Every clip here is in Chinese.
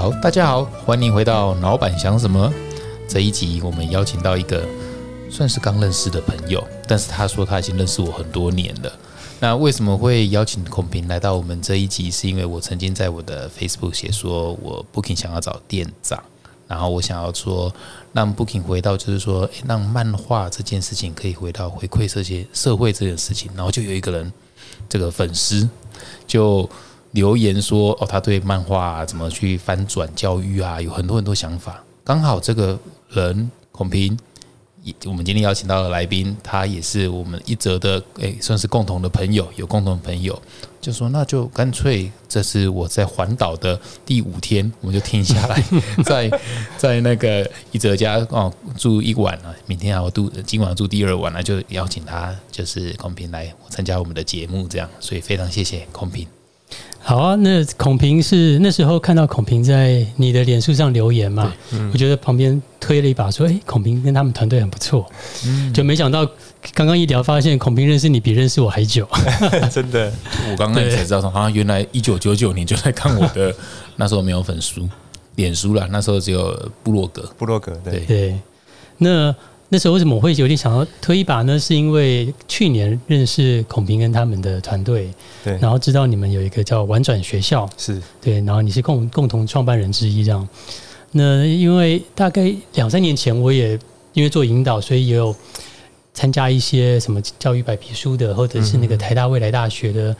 好，大家好，欢迎回到老板想什么这一集。我们邀请到一个算是刚认识的朋友，但是他说他已经认识我很多年了。那为什么会邀请孔平来到我们这一集？是因为我曾经在我的 Facebook 写说，我 Booking 想要找店长，然后我想要说让 Booking 回到，就是说让漫画这件事情可以回到回馈这些社会这件事情。然后就有一个人，这个粉丝就留言说，哦，他对漫画、啊、怎么去翻转教育啊，有很多很多想法。刚好这个人孔平。也我们今天邀请到的来宾，他也是我们一泽的，诶，算是共同的朋友，有共同朋友，就说那就干脆，这是我在环岛的第五天，我们就停下来，在在那个一泽家哦住一晚啊，明天还要住，今晚住第二晚了，就邀请他，就是孔平来参加我们的节目，这样，所以非常谢谢孔平。好啊，那孔平是那时候看到孔平在你的脸书上留言嘛，我觉得旁边推了一把，说：“哎，孔平跟他们团队很不错。”嗯，就没想到刚刚一聊，发现孔平认识你比认识我还久，真的。我刚刚才知道说，好像原来一九九九年就在看我的，那时候没有粉书、脸书了，那时候只有部落格。部落格，对对。那那时候为什么我会有点想要推一把呢？是因为去年认识孔平跟他们的团队，对，然后知道你们有一个叫玩转学校，是对，然后你是共共同创办人之一，这样。那因为大概两三年前，我也因为做引导，所以也有参加一些什么教育白皮书的，或者是那个台大未来大学的，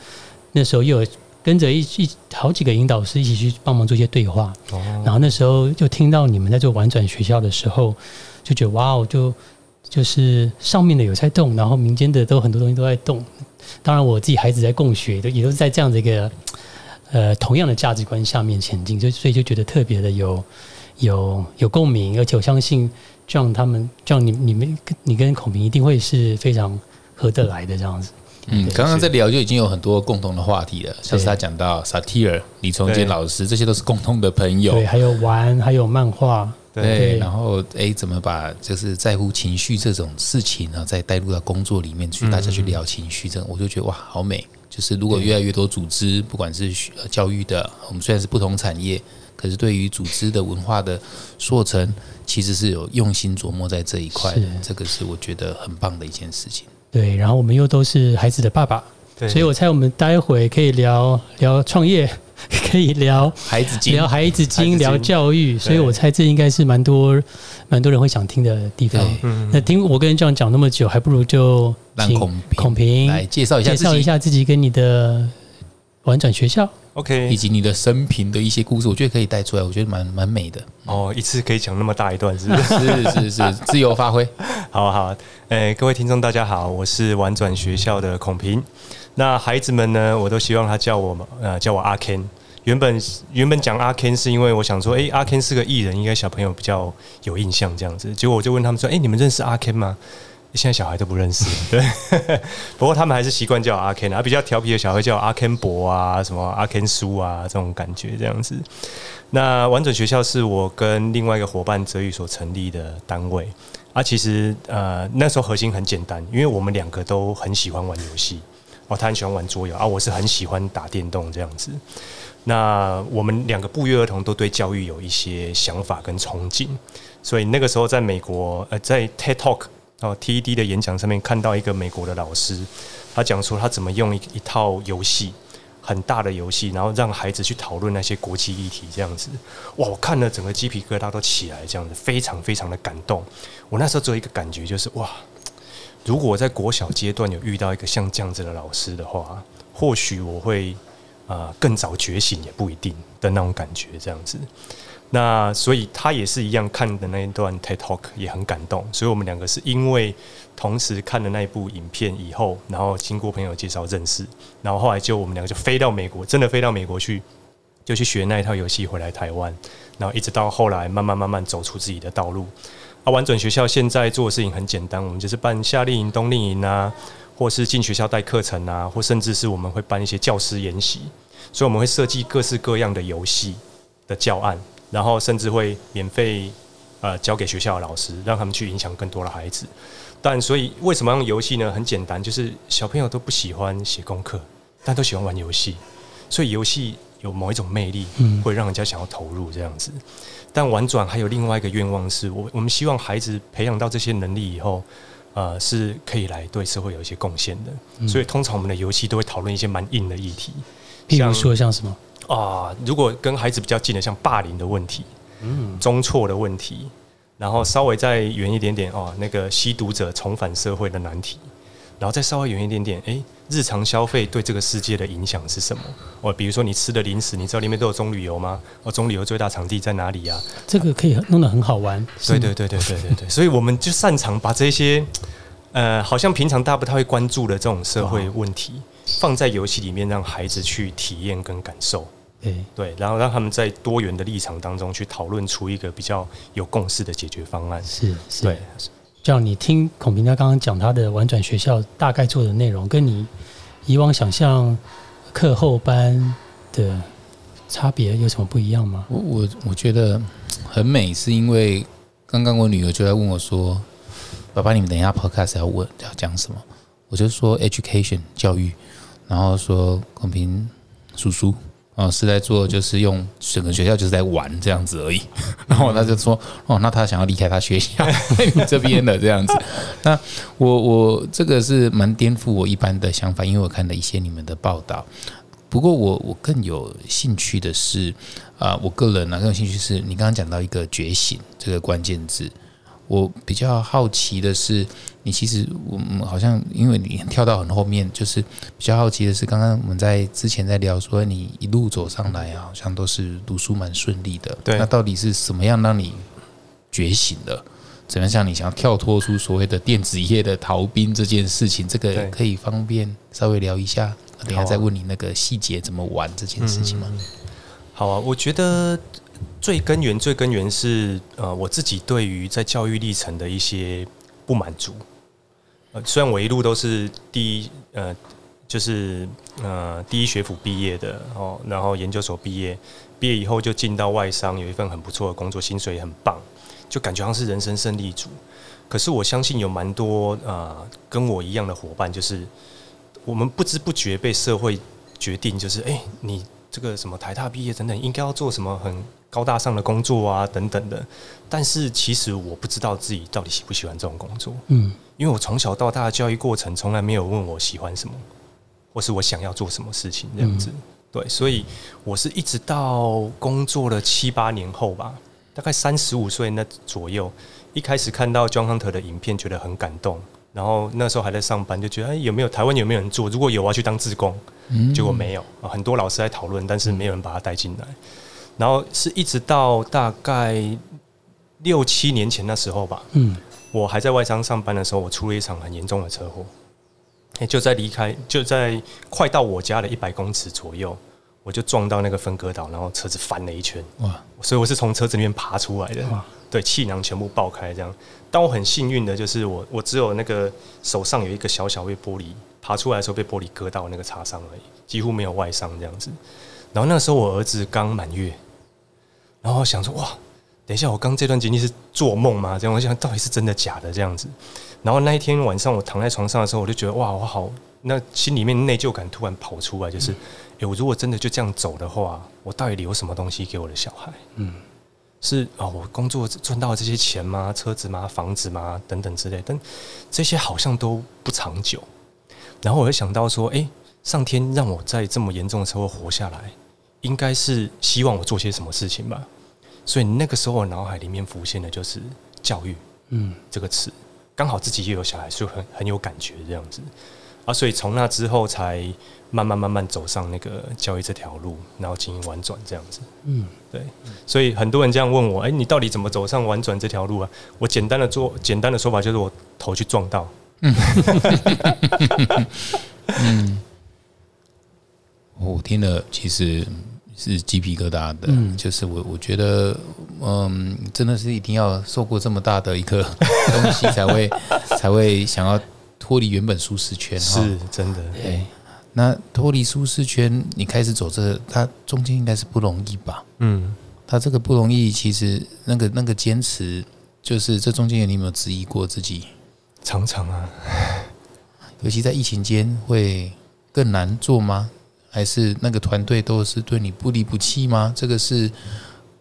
那时候又有跟着一一好几个引导师一起去帮忙做一些对话，哦，然后那时候就听到你们在做婉转学校的时候。就觉得哇哦，就就是上面的有在动，然后民间的都很多东西都在动。当然，我自己孩子在共学，都也都是在这样的一个呃同样的价值观下面前进，所以所以就觉得特别的有有有共鸣，而且我相信这样他们这样你你们你跟孔明一定会是非常合得来的这样子。嗯，刚刚在聊就已经有很多共同的话题了，像是他讲到萨提尔、李崇建老师，这些都是共同的朋友。对，还有玩，还有漫画。对，然后哎，怎么把就是在乎情绪这种事情呢，再带入到工作里面去，大家去聊情绪，这我就觉得哇，好美。就是如果越来越多组织，不管是教育的，我们虽然是不同产业，可是对于组织的文化的塑成，其实是有用心琢磨在这一块的。这个是我觉得很棒的一件事情。对，然后我们又都是孩子的爸爸，所以我猜我们待会可以聊聊创业。可以聊孩子经，聊孩子经，聊教育，所以我猜这应该是蛮多蛮多人会想听的地方。那听我跟人这样讲那么久，还不如就让孔孔平来介绍一下介绍一下自己跟你的玩转学校，OK，以及你的生平的一些故事，我觉得可以带出来，我觉得蛮蛮美的。哦，一次可以讲那么大一段，是不是 是是是，自由发挥。好好，诶，各位听众大家好，我是玩转学校的孔平。那孩子们呢，我都希望他叫我呃叫我阿 Ken。原本原本讲阿 Ken 是因为我想说，哎，阿 Ken 是个艺人，应该小朋友比较有印象这样子。结果我就问他们说，哎，你们认识阿 Ken 吗？现在小孩都不认识。对，不过他们还是习惯叫阿 Ken 啊，比较调皮的小孩叫阿 Ken 博啊，什么阿 Ken 叔啊，这种感觉这样子。那完整学校是我跟另外一个伙伴泽宇所成立的单位啊。其实呃那时候核心很简单，因为我们两个都很喜欢玩游戏哦，他很喜欢玩桌游啊，我是很喜欢打电动这样子。那我们两个不约而同都对教育有一些想法跟憧憬，所以那个时候在美国，呃，在 TED Talk 哦 TED 的演讲上面看到一个美国的老师，他讲出他怎么用一一套游戏，很大的游戏，然后让孩子去讨论那些国际议题，这样子，哇，我看了整个鸡皮疙瘩都起来，这样子非常非常的感动。我那时候只有一个感觉，就是哇，如果我在国小阶段有遇到一个像这样子的老师的话，或许我会。啊，更早觉醒也不一定的那种感觉，这样子。那所以他也是一样看的那一段 TED Talk 也很感动，所以我们两个是因为同时看了那一部影片以后，然后经过朋友介绍认识，然后后来就我们两个就飞到美国，真的飞到美国去，就去学那一套游戏回来台湾，然后一直到后来慢慢慢慢走出自己的道路。啊，完整学校现在做的事情很简单，我们就是办夏令营、冬令营啊。或是进学校带课程啊，或甚至是我们会办一些教师研习，所以我们会设计各式各样的游戏的教案，然后甚至会免费呃交给学校的老师，让他们去影响更多的孩子。但所以为什么用游戏呢？很简单，就是小朋友都不喜欢写功课，但都喜欢玩游戏，所以游戏有某一种魅力，嗯会让人家想要投入这样子。但婉转还有另外一个愿望是，我我们希望孩子培养到这些能力以后，呃，是可以来对社会有一些贡献的。嗯所以通常我们的游戏都会讨论一些蛮硬的议题，譬如说像什么？啊，如果跟孩子比较近的，像霸凌的问题，嗯，中错的问题，然后稍微再远一点点哦，那个吸毒者重返社会的难题，然后再稍微远一点点，诶，日常消费对这个世界的影响是什么？哦，比如说你吃的零食，你知道里面都有棕榈油吗？哦，棕榈油最大场地在哪里呀、这个可以弄得很好玩。对对对对对对对，所以我们就擅长把这些呃，好像平常大家不太会关注的这种社会问题，放在游戏里面，让孩子去体验跟感受。对，对，然后让他们在多元的立场当中去讨论出一个比较有共识的解决方案。是是。对，这样你听孔平他刚刚讲他的婉转学校大概做的内容，跟你以往想象课后班的差别有什么不一样吗？我我我觉得很美，是因为刚刚我女儿就在问我说：“爸爸，你们等一下 podcast 要问要讲什么？”我就说 education 教育，然后说孔平叔叔哦是在做就是用整个学校就是在玩这样子而已，然后他就说：“哦，那他想要离开他学校 这边的这样子。”那我我这个是蛮颠覆我一般的想法，因为我看了一些你们的报道。不过我我更有兴趣的是，啊、我个人呢、更有兴趣是你刚刚讲到一个觉醒这个关键字，我比较好奇的是，你其实我们好像因为你跳到很后面，就是比较好奇的是，刚刚我们在之前在聊说，你一路走上来啊，好像都是读书蛮顺利的，对那到底是什么样让你觉醒的？怎么样像你想要跳脱出所谓的电子业的逃兵这件事情，这个可以方便稍微聊一下？等一下再问你那个细节怎么玩这件事情吗？好啊，我觉得最根源、最根源是呃，我自己对于在教育历程的一些不满足。呃，虽然我一路都是第一呃，就是呃第一学府毕业的哦，然后研究所毕业，毕业以后就进到外商，有一份很不错的工作，薪水也很棒，就感觉像是人生胜利组。可是我相信有蛮多呃跟我一样的伙伴，就是我们不知不觉被社会决定，就是哎、你这个什么台大毕业等等，应该要做什么很高大上的工作啊等等的。但是其实我不知道自己到底喜不喜欢这种工作，嗯因为我从小到大的教育过程从来没有问我喜欢什么，或是我想要做什么事情这样子。对，所以我是一直到工作了七八年后吧，大概三十五岁那左右，一开始看到 John Hunter 的影片，觉得很感动。然后那时候还在上班，就觉得哎，有没有台湾有没有人做？如果有，我要去当志工。嗯结果没有啊，很多老师在讨论，但是没有人把他带进来。然后是一直到大概六七年前那时候吧，嗯我还在外商上班的时候，我出了一场很严重的车祸。哎，就在离开，就在快到我家的一百公尺左右，我就撞到那个分割岛，然后车子翻了一圈。哇，所以我是从车子里面爬出来的哇，对，气囊全部爆开这样。但我很幸运的就是我，我只有那个手上有一个小小被玻璃爬出来的时候被玻璃割到那个擦伤而已，几乎没有外伤这样子。然后那时候我儿子刚满月，然后我想说哇，等一下我刚这段经历是做梦吗？这样我想到底是真的假的这样子。然后那一天晚上我躺在床上的时候，我就觉得哇，我好，那心里面内疚感突然跑出来，就是，诶，我如果真的就这样走的话，我到底留什么东西给我的小孩？嗯是啊、我工作赚到这些钱吗？车子吗？房子吗？等等之类，但这些好像都不长久。然后我就想到说，诶，上天让我在这么严重的车祸活下来，应该是希望我做些什么事情吧。所以那个时候，我脑海里面浮现的就是教育嗯这个词，刚好自己也有小孩，所以很很有感觉这样子啊。所以从那之后，才慢慢慢慢走上那个教育这条路，然后进行婉转这样子。嗯对，所以很多人这样问我，哎、你到底怎么走上婉转这条路啊？我简单的做简单的说法就是我头去撞到，嗯 我听了其实是鸡皮疙瘩的，嗯就是我我觉得，嗯，真的是一定要受过这么大的一个 东西，才会才会想要脱离原本舒适圈。哈是真的。对。那脱离舒适圈，你开始走这个，它中间应该是不容易吧？嗯，它这个不容易，其实那个那个坚持，就是这中间你有没有质疑过自己？常常啊，尤其在疫情间会更难做吗？还是那个团队都是对你不离不弃吗？这个是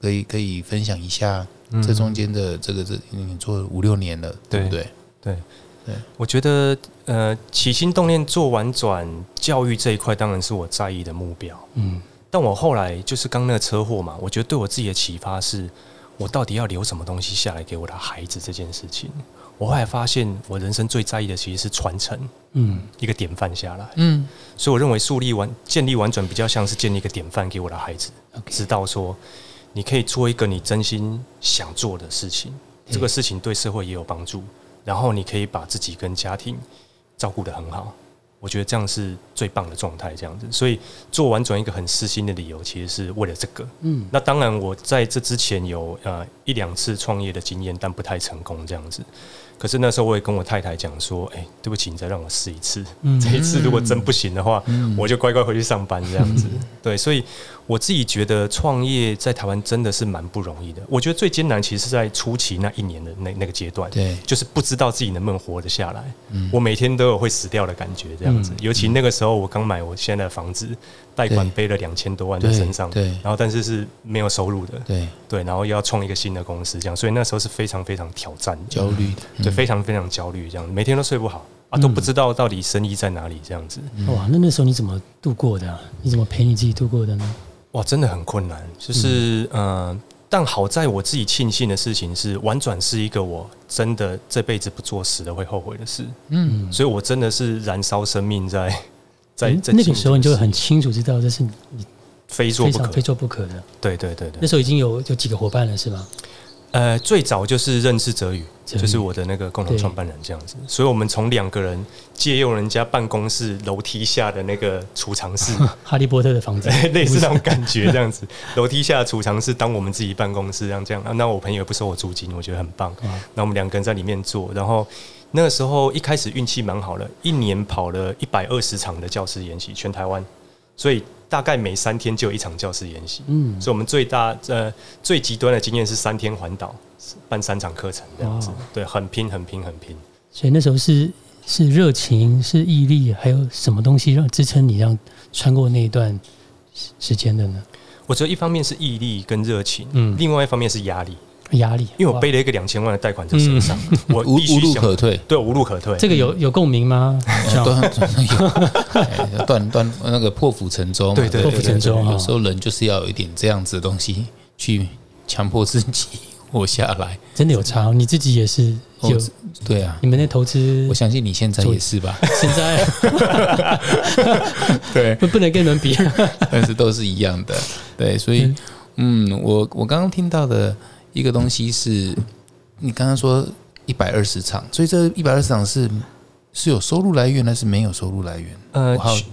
可以可以分享一下这中间的这个这你做五六年了，对不对？对对，我觉得呃，起心动念做完转教育这一块，当然是我在意的目标。嗯，但我后来就是刚那个车祸嘛，我觉得对我自己的启发是，我到底要留什么东西下来给我的孩子这件事情。我后来发现，我人生最在意的其实是传承，嗯，一个典范下来。嗯，所以我认为树立完、建立完整比较像是建立一个典范给我的孩子知道说你可以做一个你真心想做的事情，这个事情对社会也有帮助，然后你可以把自己跟家庭照顾得很好。我觉得这样是最棒的状态，这样子。所以做完转一个很私心的理由，其实是为了这个。嗯，那当然，我在这之前有呃一两次创业的经验，但不太成功这样子。可是那时候我也跟我太太讲说，哎、对不起，你再让我试一次。嗯这一次如果真不行的话，嗯我就乖乖回去上班这样子。对，所以我自己觉得创业在台湾真的是蛮不容易的。我觉得最艰难其实是在初期那一年的那那个阶段，对，就是不知道自己能不能活得下来。嗯我每天都有会死掉的感觉，这样子嗯。尤其那个时候，我刚买我现在的房子，贷款背了两千多万在身上，对然后但是是没有收入的，对，对，然后又要创一个新的公司，这样，所以那时候是非常非常挑战，焦虑的，对，嗯。非常非常焦虑，这样，每天都睡不好啊，嗯。都不知道到底生意在哪里，这样子，哇，那那时候你怎么度过的啊、你怎么陪你自己度过的呢？哇，真的很困难，就是嗯、呃但好在我自己庆幸的事情是，婉转是一个我真的这辈子不做死的会后悔的事，嗯，所以我真的是燃烧生命在在那个时候你就很清楚知道这是你非做不可。非，做不可的。对对对对。那。时候已经有有几个伙伴了，是吗？呃，最早就是认识哲宇，就是我的那个共同创办人这样子，所以我们从两个人借用人家办公室楼梯下的那个储藏室，哈利波特的房子，类似那种感觉这样子，楼梯下的储藏室当我们自己办公室这样这样，啊那我朋友也不收我租金，我觉得很棒。哇。那我们两个人在里面做，然后那个时候一开始运气蛮好的，一年跑了一百二十场的教师研习，全台湾，所以大概每三天就有一场教师研习。嗯，所以我们最大呃最极端的经验是三天环岛办三场课程这样子哇，对，很拼很拼很拼。所以那时候是是热情，是毅力，还有什么东西让支撑你让穿过那一段时时间的呢？我觉得一方面是毅力跟热情，嗯另外一方面是压力，压力，因为我背了一个两千万的贷款在身上，我无无路可退，对无路可退。这个有有共鸣吗？断有断断那个破釜沉舟嘛，对对破釜沉舟有时候人就是要有一点这样子的东西去强迫自己 活下来。真的有差哦，你自己也是有哦，对啊，你们的投资我相信你现在也是吧？现在对，不不能跟你们比，但是都是一样的。对，所以嗯，我我刚刚听到的一个东西是，你刚刚说一百二十场，所以这一百二十场是是有收入来源还是没有收入来源？呃学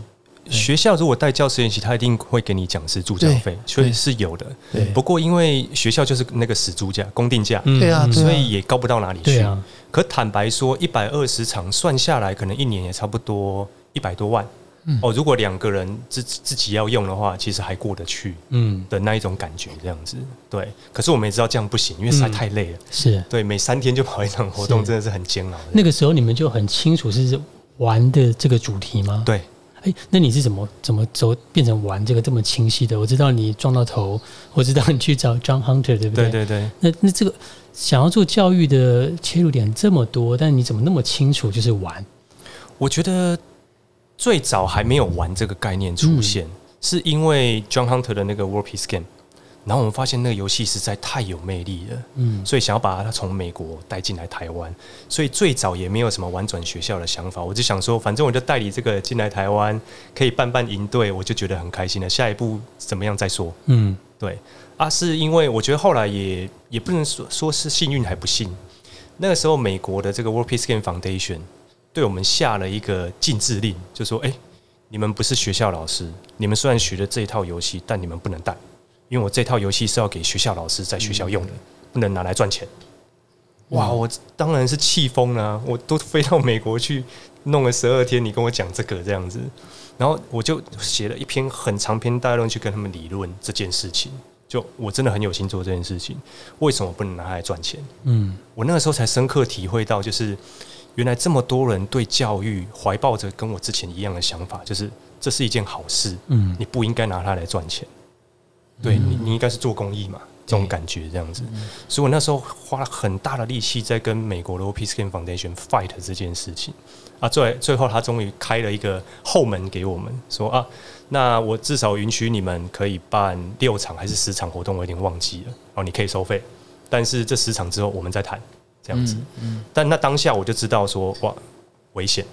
学校如果带教师研习，他一定会给你讲师助教费，所以是有的。对不过因为学校就是那个死租价、公定价，嗯对啊所以也高不到哪里去。啊，可坦白说，一百二十场算下来，可能一年也差不多一百多万。嗯哦，如果两个人自自己要用的话，其实还过得去嗯，的那一种感觉，这样子。对，可是我们也知道这样不行，因为实在嗯太累了。是对，每三天就跑一场活动，真的是很煎熬。那个时候你们就很清楚是玩的这个主题吗？对，哎，那你是怎么怎么走变成玩这个这么清晰的？我知道你撞到头，我知道你去找 John Hunter，对不对？对对对，那那这个想要做教育的切入点这么多，但你怎么那么清楚就是玩？我觉得最早还没有玩这个概念出现，嗯是因为 John Hunter 的那个 War Peace Game，然后我们发现那个游戏实在太有魅力了。嗯，所以想要把它从美国带进来台湾，所以最早也没有什么玩转学校的想法，我就想说，反正我就代理这个进来台湾，可以办办营队，我就觉得很开心了。下一步怎么样再说？嗯对啊，是因为我觉得后来也也不能说说是幸运还不幸，那个时候美国的这个 World Peace Game Foundation 对我们下了一个禁制令，就说：哎、你们不是学校老师，你们虽然学了这一套游戏，但你们不能带，因为我这套游戏是要给学校老师在学校用的，不能拿来赚钱。哇，我当然是气疯了啊、我都飞到美国去弄了十二天，你跟我讲这个这样子，然后我就写了一篇很长篇大论去跟他们理论这件事情。就我真的很有心做这件事情，为什么不能拿来赚钱？嗯我那个时候才深刻体会到，就是原来这么多人对教育怀抱着跟我之前一样的想法，就是这是一件好事，嗯。你不应该拿它来赚钱，对你，你应该是做公益嘛，这种感觉这样子。所以我那时候花了很大的力气在跟美国的 OP Scan Foundation fight 这件事情。啊，最最后他终于开了一个后门给我们，说啊，那我至少允许你们可以办六场还是十场活动，我有点忘记了。哦，你可以收费，但是这十场之后我们再谈这样子。嗯但那当下我就知道说哇危险，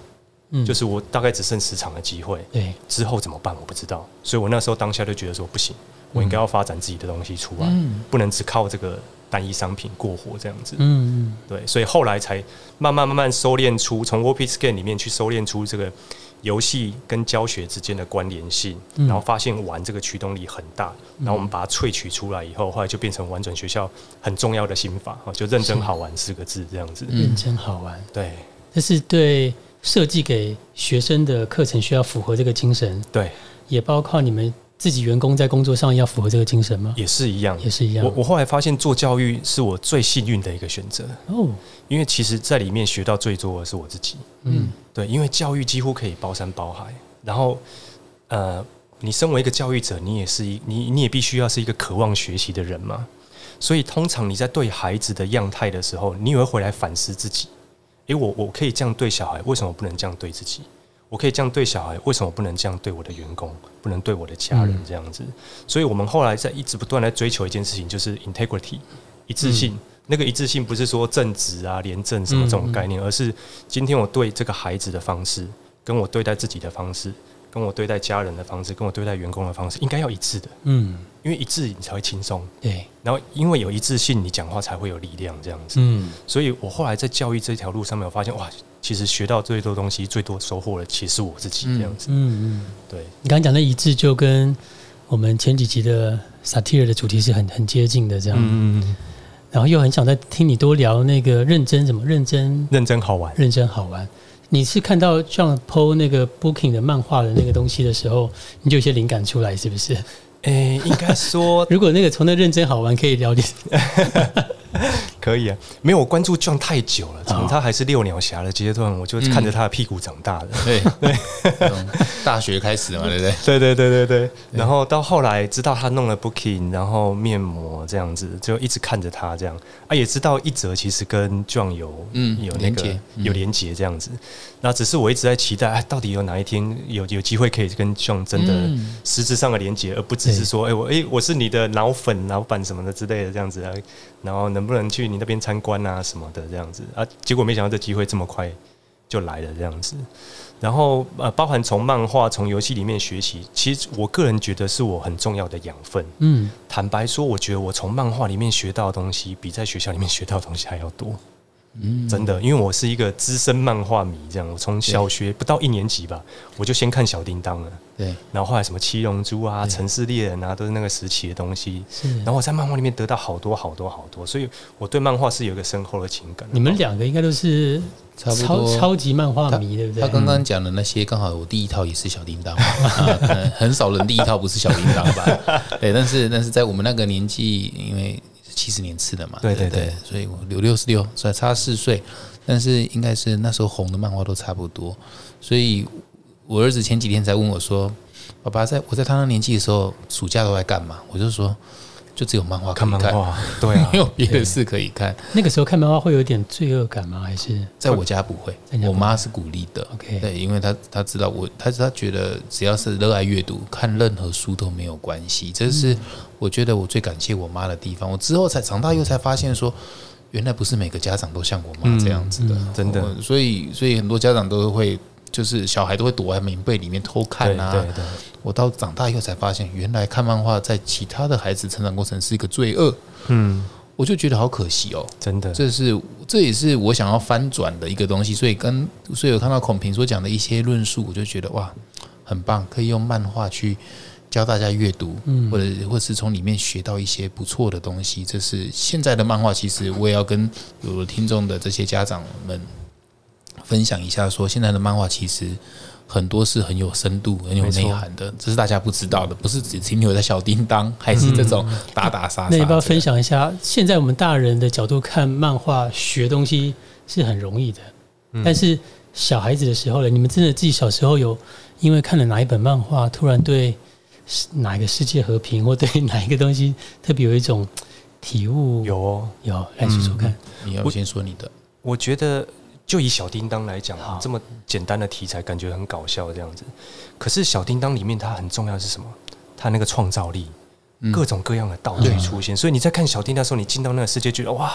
嗯。就是我大概只剩十场的机会，对，之后怎么办我不知道，所以我那时候当下就觉得说不行，我应该要发展自己的东西出来，不能只靠这个单一商品过活这样子。嗯嗯。对，所以后来才慢慢慢慢收敛出从 WordPress Scan 里面去收敛出这个游戏跟教学之间的关联性，嗯。然后发现玩这个驱动力很大，然后我们把它萃取出来以后，后来就变成玩转学校很重要的心法，哈就认真好玩四个字这样子。认真好玩，对。这是对设计给学生的课程需要符合这个精神，对，也包括你们自己员工在工作上要符合这个精神吗？也是一样。也是一样我我后来发现做教育是我最幸运的一个选择，哦，因为其实在里面学到最多的是我自己。嗯对，因为教育几乎可以包山包海，然后呃，你身为一个教育者，你也是一你你也必须要是一个渴望学习的人嘛。所以通常你在对孩子的样态的时候，你也会回来反思自己。诶，我我可以这样对小孩，为什么不能这样对自己？我可以这样对小孩，为什么不能这样对我的员工？不能对我的家人这样子？所以我们后来在一直不断在追求一件事情，就是 integrity 一致性。那个一致性不是说正直啊、廉政什么这种概念，而是今天我对这个孩子的方式，跟我对待自己的方式，跟我对待家人的方式，跟我对待员工的方式，应该要一致的，嗯，因为一致你才会轻松。对，然后因为有一致性，你讲话才会有力量，这样子。嗯所以我后来在教育这条路上面，我发现哇，其实学到最多东西、最多收获的，其实是我自己这样子。嗯嗯，对，你刚刚讲的一致就跟我们前几集的 satire 的主题是很很接近的，这样，嗯，然后又很想再听你多聊那个认真怎么认真认真好玩。认真好玩。你是看到像 PO 那个 Booking 的漫画的那个东西的时候，你就有些灵感出来，是不是？诶、应该说 如果那个从那认真好玩可以聊点，可以啊，没有我关注 John 太久了，从哦他还是六鸟侠的阶段，我就看着他的屁股长大的。对。对，从大学开始嘛，对不对？对对对对对，然后到后来知道他弄了 Booking，然后面膜这样子，就一直看着他这样。啊，也知道一泽其实跟 John 有嗯有那个有连接这样子，那只是我一直在期待，哎，到底有哪一天有有机会可以跟 John 真的嗯。实质上的连结，而不只是说，哎，我哎我是你的脑粉老板什么的之类的这样子啊，然后能不能去你那边参观啊什么的这样子啊，结果没想到这机会这么快就来了这样子。然后呃，包含从漫画、从游戏里面学习，其实我个人觉得是我很重要的养分。嗯，坦白说，我觉得我从漫画里面学到的东西，比在学校里面学到的东西还要多。嗯，真的，因为我是一个资深漫画迷，这样我从小学不到一年级吧，我就先看小叮当了，对，然后后来什么七龙珠啊、城市猎人啊，都是那个时期的东西。是。然后我在漫画里面得到好多好多好多，所以我对漫画是有一个深厚的情感。你们两个应该都是差不超多。超级漫画迷，对不对？他刚刚讲的那些，刚好我第一套也是小叮当，啊可能很少人第一套不是小叮当吧？对，但是但是在我们那个年纪，因为七十年次的嘛，对对对？对所以我六六十六，所以差四岁，但是应该是那时候红的漫画都差不多，所以我儿子前几天才问我说：“爸爸，在我在他那年纪的时候，暑假都在干嘛？”我就说：“就只有漫画看漫画，对啊没，有别的事可以看。那个时候看漫画会有点罪恶感吗？还是在我家不会在你家，不会我妈是鼓励的。OK 对，因为她她知道我，她她觉得只要是热爱阅读，看任何书都没有关系。这是我觉得我最感谢我妈的地方。我之后才长大以后才发现说，原来不是每个家长都像我妈这样子的，真的所以所以很多家长都会。就是小孩都会躲在棉被里面偷看啊！对对对，我到长大以后才发现，原来看漫画在其他的孩子成长过程是一个罪恶，嗯，我就觉得好可惜哦。真的，这是这也是我想要翻转的一个东西，所以跟所以有看到孔平所讲的一些论述，我就觉得哇，很棒，可以用漫画去教大家阅读，嗯或者或是从里面学到一些不错的东西。这是现在的漫画，其实我也要跟有的听众的这些家长们分享一下说现在的漫画其实。很多是很有深度、很有内涵的，这是大家不知道的，不是只停留在小叮当，还是这种打打杀杀。那要不要分享一下？现在我们大人的角度看漫画学东西是很容易的，但是小孩子的时候呢，你们真的自己小时候有因为看了哪一本漫画，突然对哪一个世界和平或对哪一个东西特别有一种体悟？有哦，有，来说说看。你要先说你的。我觉得就以小叮当来讲好，这么简单的题材，感觉很搞笑这样子。可是小叮当里面它很重要的是什么？它那个创造力，嗯各种各样的道具出现。所以你在看小叮当的时候，你进到那个世界，觉得哇。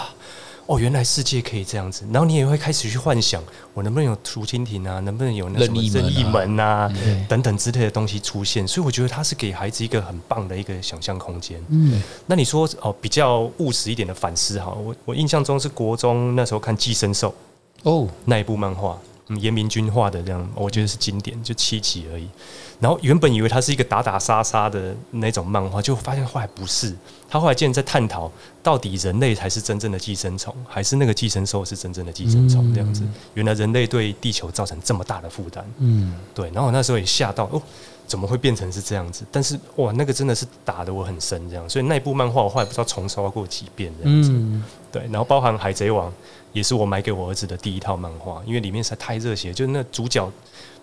哦，原来世界可以这样子，然后你也会开始去幻想，我能不能有竹蜻蜓啊，能不能有那什么任意门啊等等之类的东西出现。所以我觉得它是给孩子一个很棒的一个想象空间。嗯，那你说哦，比较务实一点的反思哈，我我印象中是国中那时候看《寄生兽》哦，那一部漫画，嗯，严明君画的这样，我觉得是经典，就七集而已。然后原本以为它是一个打打杀杀的那种漫画，就发现后来不是。他后来竟然在探讨，到底人类才是真正的寄生虫，还是那个寄生兽是真正的寄生虫？这样子，原来人类对地球造成这么大的负担。嗯，对，然后我那时候也吓到，哦，怎么会变成是这样子？但是哇，那个真的是打得我很深，这样，所以那一部漫画我后来不知道重刷过几遍这样子。嗯，对，然后包含《海贼王》也是我买给我儿子的第一套漫画，因为里面实在太热血，就是那主角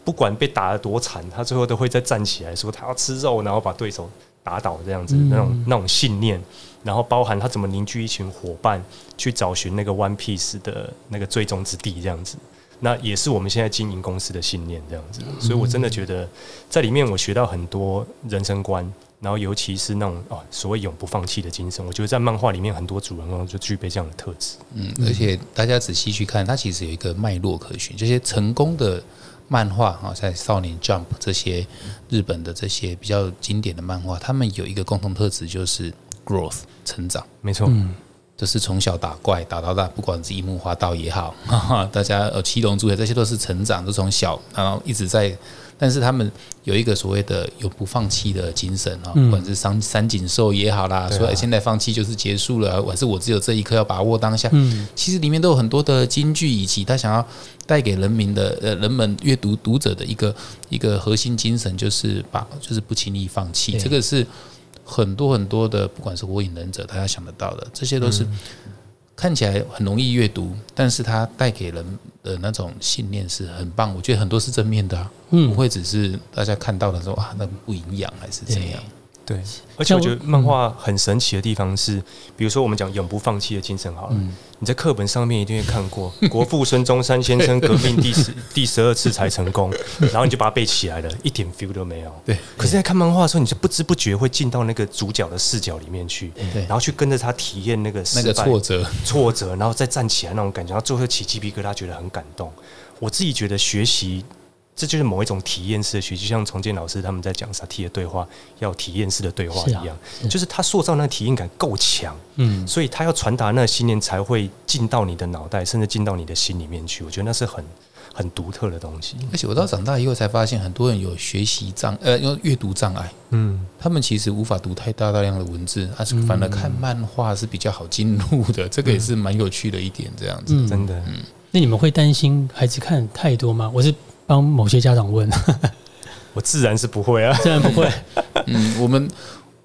不管被打得多惨，他最后都会再站起来说他要吃肉，然后把对手打倒这样子，嗯。那种那种信念，然后包含他怎么凝聚一群伙伴去找寻那个 One Piece 的那个最终之地这样子。那也是我们现在经营公司的信念，这样子，所以我真的觉得在里面我学到很多人生观，然后尤其是那种哦所谓永不放弃的精神，我觉得在漫画里面很多主人公就具备这样的特质。嗯，而且大家仔细去看，它其实有一个脉络可循。这些成功的漫画啊，在少年 Jump 这些日本的这些比较经典的漫画，他们有一个共同特质，就是 growth 成长。没错，嗯就是从小打怪打到大，不管是樱木花道也好，哈哈，大家呃七龙珠也这些都是成长，都从小然后一直在，但是他们有一个所谓的永不放弃的精神啊，嗯。不管是三三井寿也好啦，说哎现在放弃就是结束了，还是我只有这一刻要把握当下，嗯，其实里面都有很多的金句，以及他想要带给人民的呃人们阅读读者的一个一个核心精神，就是把就是不轻易放弃。这个是很多很多的，不管是火影忍者，大家想得到的，这些都是看起来很容易阅读，但是它带给人的那种信念是很棒。我觉得很多是正面的、啊，嗯不会只是大家看到的时候啊，那不营养还是怎样。对，而且我觉得漫画很神奇的地方是，比如说我们讲永不放弃的精神好了，你在课本上面一定会看过 国父孙中山先生 革命第十第十二次才成功，然后你就把它背起来了，一点 feel 都没有。对，可是，在看漫画的时候，你就不知不觉会进到那个主角的视角里面去，对。然后去跟着他体验那个那个失败挫折，挫折，然后再站起来那种感觉，然后最后起鸡皮疙瘩，觉得很感动。我自己觉得学习，这就是某一种体验式的学习，就像重建老师他们在讲萨提的对话，要体验式的对话一是啊样，是就是他塑造那个体验感够强，嗯，所以他要传达那个信念才会进到你的脑袋，甚至进到你的心里面去。我觉得那是很很独特的东西。而且我到长大以后才发现，很多人有学习障呃，有阅读障碍。嗯，他们其实无法读太大大量的文字，而是反而看漫画是比较好进入的，这个也是蛮有趣的一点。这样子，嗯真的，嗯那你们会担心孩子看太多吗？我是帮某些家长问，我自然是不会啊。自然不会。嗯，我们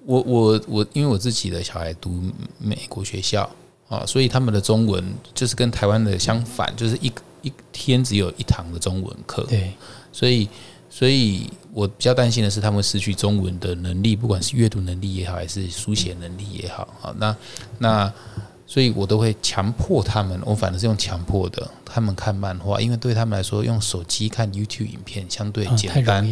我我我，因为我自己的小孩读美国学校啊，所以他们的中文就是跟台湾的相反，就是一一天只有一堂的中文课，对，所以所以我比较担心的是他们失去中文的能力，不管是阅读能力也好，还是书写能力也好啊。那那所以我都会强迫他们，我反而是用强迫的，他们看漫画，因为对他们来说，用手机看 YouTube 影片相对简单。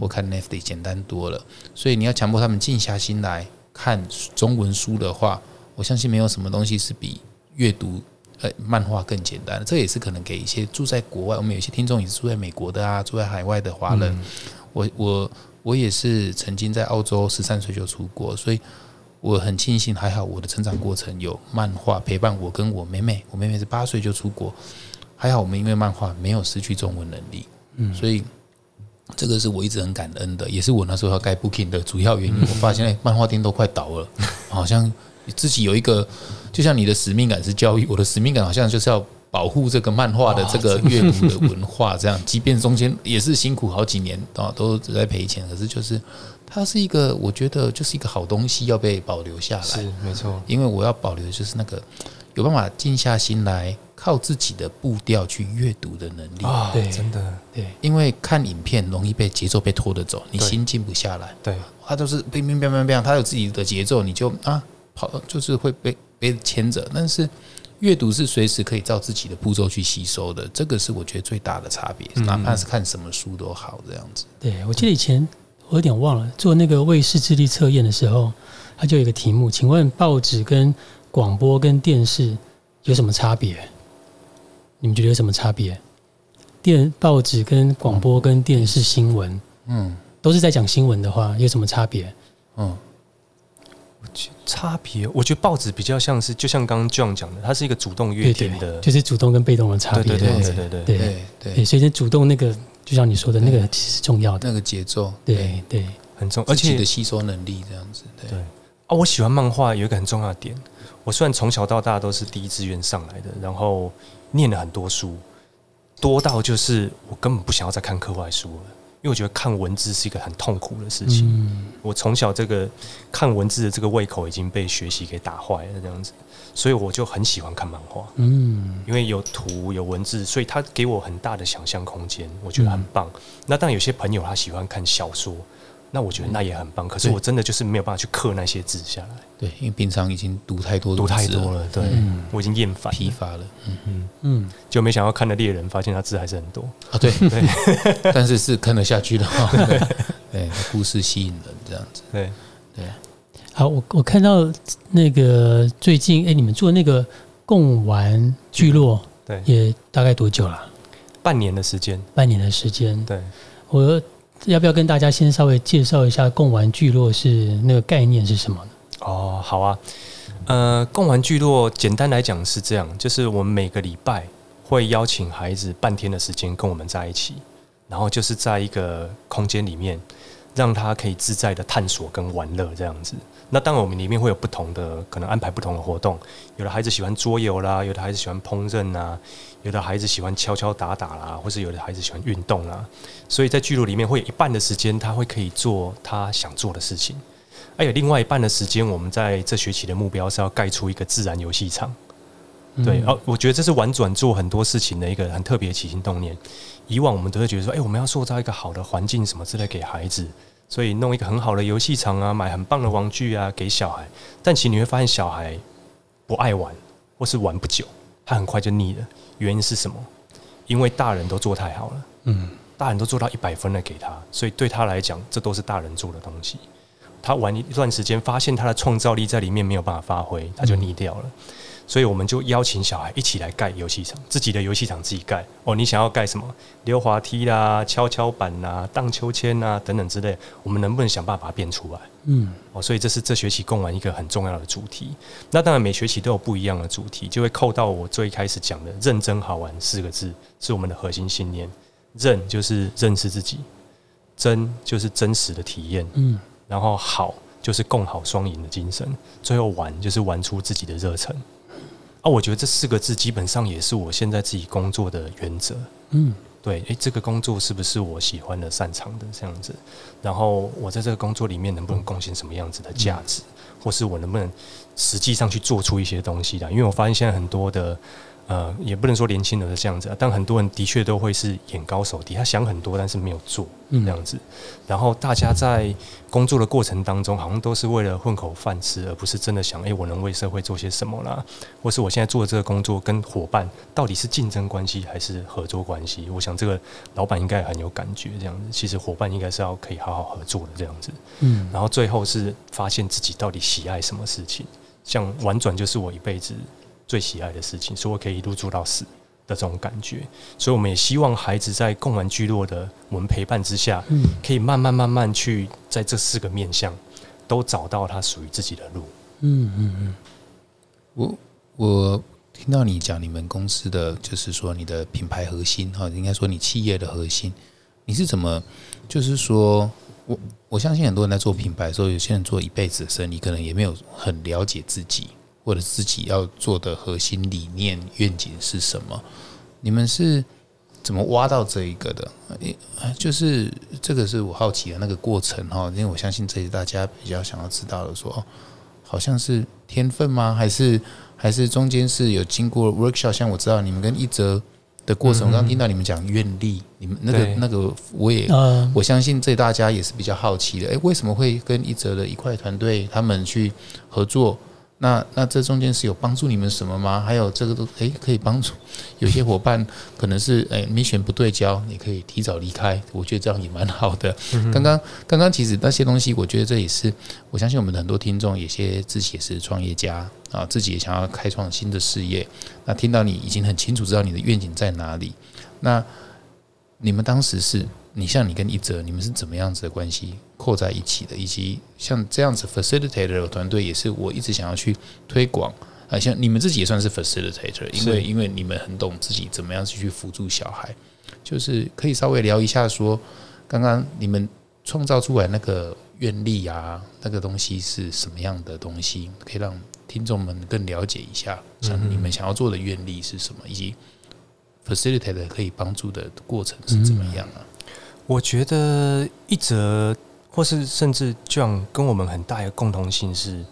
或看 Netflix 简单多了。所以你要强迫他们静下心来看中文书的话，我相信没有什么东西是比阅读呃漫画更简单的。这也是可能给一些住在国外，我们有些听众也是住在美国的啊，住在海外的华人。我我我也是曾经在澳洲十三岁就出国，所以我很庆幸，还好我的成长过程有漫画陪伴我跟我妹妹。我妹妹是八岁就出国，还好我们因为漫画没有失去中文能力，嗯，所以这个是我一直很感恩的，也是我那时候要盖 Booking 的主要原因。我发现，哎，漫画店都快倒了，好像自己有一个，就像你的使命感是教育，我的使命感好像就是要保护这个漫画的这个阅读的文化，这样，即便中间也是辛苦好几年啊，都只在赔钱，可是就是它是一个，我觉得就是一个好东西要被保留下来。是没错，因为我要保留的就是那个有办法静下心来，靠自己的步调去阅读的能力。啊，对真的，对，因为看影片容易被节奏被拖着走，你心静不下来。对，它都是乒乒乓乓乓，他有自己的节奏，你就啊跑，就是会被被牵着。但是阅读是随时可以照自己的步骤去吸收的，这个是我觉得最大的差别。哪怕是看什么书都好，这样子。对，我记得以前我有点忘了做那个卫视智力测验的时候，它就有一个题目，请问报纸跟广播跟电视有什么差别？你们觉得有什么差别？电报纸跟广播跟电视新闻嗯都是在讲新闻的话，有什么差别？嗯，差别，我觉得报纸比较像是，就像刚刚 John 讲的，它是一个主动阅对听的对，，就是主动跟被动的差对对对别。对对对对对对，对，所以主动那个，就像你说的那个，其实是重要的。那个节奏，对对，很重，而且自己的吸收能力这样子。对对啊，我喜欢漫画有一个很重要的点，我虽然从小到大都是第一志愿上来的，然后念了很多书，多到就是我根本不想要再看课外书了，因为我觉得看文字是一个很痛苦的事情。嗯，我从小这个看文字的这个胃口已经被学习给打坏了，这样子，所以我就很喜欢看漫画，嗯，因为有图有文字，所以它给我很大的想象空间，我觉得很棒。那当然有些朋友他喜欢看小说，那我觉得那也很棒。可是我真的就是没有办法去刻那些字下来，对，因为平常已经读太多读太多了，对、嗯我已经厌烦疲乏了。嗯嗯，嗯，就没想到看了猎人，发现他字还是很多。啊，对 对，但是是看得下去的哈。对，对故事吸引人这样子。对，对，好，我我看到那个最近，哎，你们做那个共玩聚落，对也大概多久了？半年的时间，半年的时间。对，我要不要跟大家先稍微介绍一下共玩聚落是那个概念是什么呢？哦，好啊，呃，共玩聚落简单来讲是这样，就是我们每个礼拜会邀请孩子半天的时间跟我们在一起，然后就是在一个空间里面，让他可以自在的探索跟玩乐这样子。那当然，我们里面会有不同的，可能安排不同的活动。有的孩子喜欢桌游啦，有的孩子喜欢烹饪啊，有的孩子喜欢敲敲打打啦，或是有的孩子喜欢运动啦。所以在剧组里面会有一半的时间，他会可以做他想做的事情。还有另外一半的时间，我们在这学期的目标是要盖出一个自然游戏场。对，嗯哦，我觉得这是婉转做很多事情的一个很特别的起心动念。以往我们都会觉得说，哎、我们要塑造一个好的环境什么之类给孩子，所以弄一个很好的游戏场啊，买很棒的玩具啊给小孩。但其实你会发现，小孩不爱玩，或是玩不久，他很快就腻了。原因是什么？因为大人都做太好了，嗯大人都做到一百分了给他，所以对他来讲，这都是大人做的东西。他玩一段时间，发现他的创造力在里面没有办法发挥，他就腻掉了。所以我们就邀请小孩一起来盖游戏场，自己的游戏场自己盖。哦，你想要盖什么？溜滑梯啦、跷跷板啦、荡秋千啊等等之类，我们能不能想办法变出来？嗯哦，所以这是这学期共玩一个很重要的主题。那当然每学期都有不一样的主题，就会扣到我最开始讲的“认真好玩”四个字，是我们的核心信念。认就是认识自己，真就是真实的体验，嗯然后好就是共好双赢的精神，最后玩就是玩出自己的热忱。啊，我觉得这四个字基本上也是我现在自己工作的原则。嗯对，诶，这个工作是不是我喜欢的、擅长的这样子？然后我在这个工作里面能不能贡献什么样子的价值，或是我能不能实际上去做出一些东西来？因为我发现现在很多的。呃，也不能说年轻人是这样子、啊，但很多人的确都会是眼高手低，他想很多，但是没有做嗯这样子。然后大家在工作的过程当中，好像都是为了混口饭吃，而不是真的想，诶，我能为社会做些什么啦？或是我现在做的这个工作跟伙伴到底是竞争关系还是合作关系？我想这个老板应该很有感觉，这样子。其实伙伴应该是要可以好好合作的这样子。嗯然后最后是发现自己到底喜爱什么事情，像婉转就是我一辈子最喜爱的事情，所以我可以一路做到死的这种感觉。所以我们也希望孩子在共玩聚落的我们陪伴之下，嗯可以慢慢慢慢去在这四个面向都找到他属于自己的路。嗯嗯嗯我我听到你讲你们公司的，就是说你的品牌核心哈，应该说你企业的核心，你是怎么？就是说我我相信很多人在做品牌的时候，有些人做一辈子的生意，可能也没有很了解自己，或者自己要做的核心理念愿景是什么。你们是怎么挖到这一个的？呃就是这个是我好奇的那个过程哈，因为我相信这是大家比较想要知道的说，哦，好像是天分吗？还是还是中间是有经过 workshop？像我知道你们跟一泽的过程，我刚刚听到你们讲愿力，你们那个那个我也呃，我相信这大家也是比较好奇的，诶，为什么会跟一泽的一块团队他们去合作？那那这中间是有帮助你们什么吗？还有这个都诶可以帮助有些伙伴可能是诶 mission 不对焦，你可以提早离开，我觉得这样也蛮好的。刚刚刚刚其实那些东西，我觉得这也是我相信我们的很多听众，有些自己也是创业家啊，自己也想要开创新的事业。那听到你已经很清楚知道你的愿景在哪里，那你们当时是你像你跟一哲，你们是怎么样子的关系扣在一起的？以及像这样子 facilitator 的团队，也是我一直想要去推广。啊，像你们自己也算是 facilitator，因为因为你们很懂自己怎么样去辅助小孩，就是可以稍微聊一下说，刚刚你们创造出来那个愿力啊，那个东西是什么样的东西，可以让听众们更了解一下，像你们想要做的愿力是什么，以及 facilitator 可以帮助的过程是怎么样啊？我觉得一则或是甚至这样跟我们很大一个共同性是，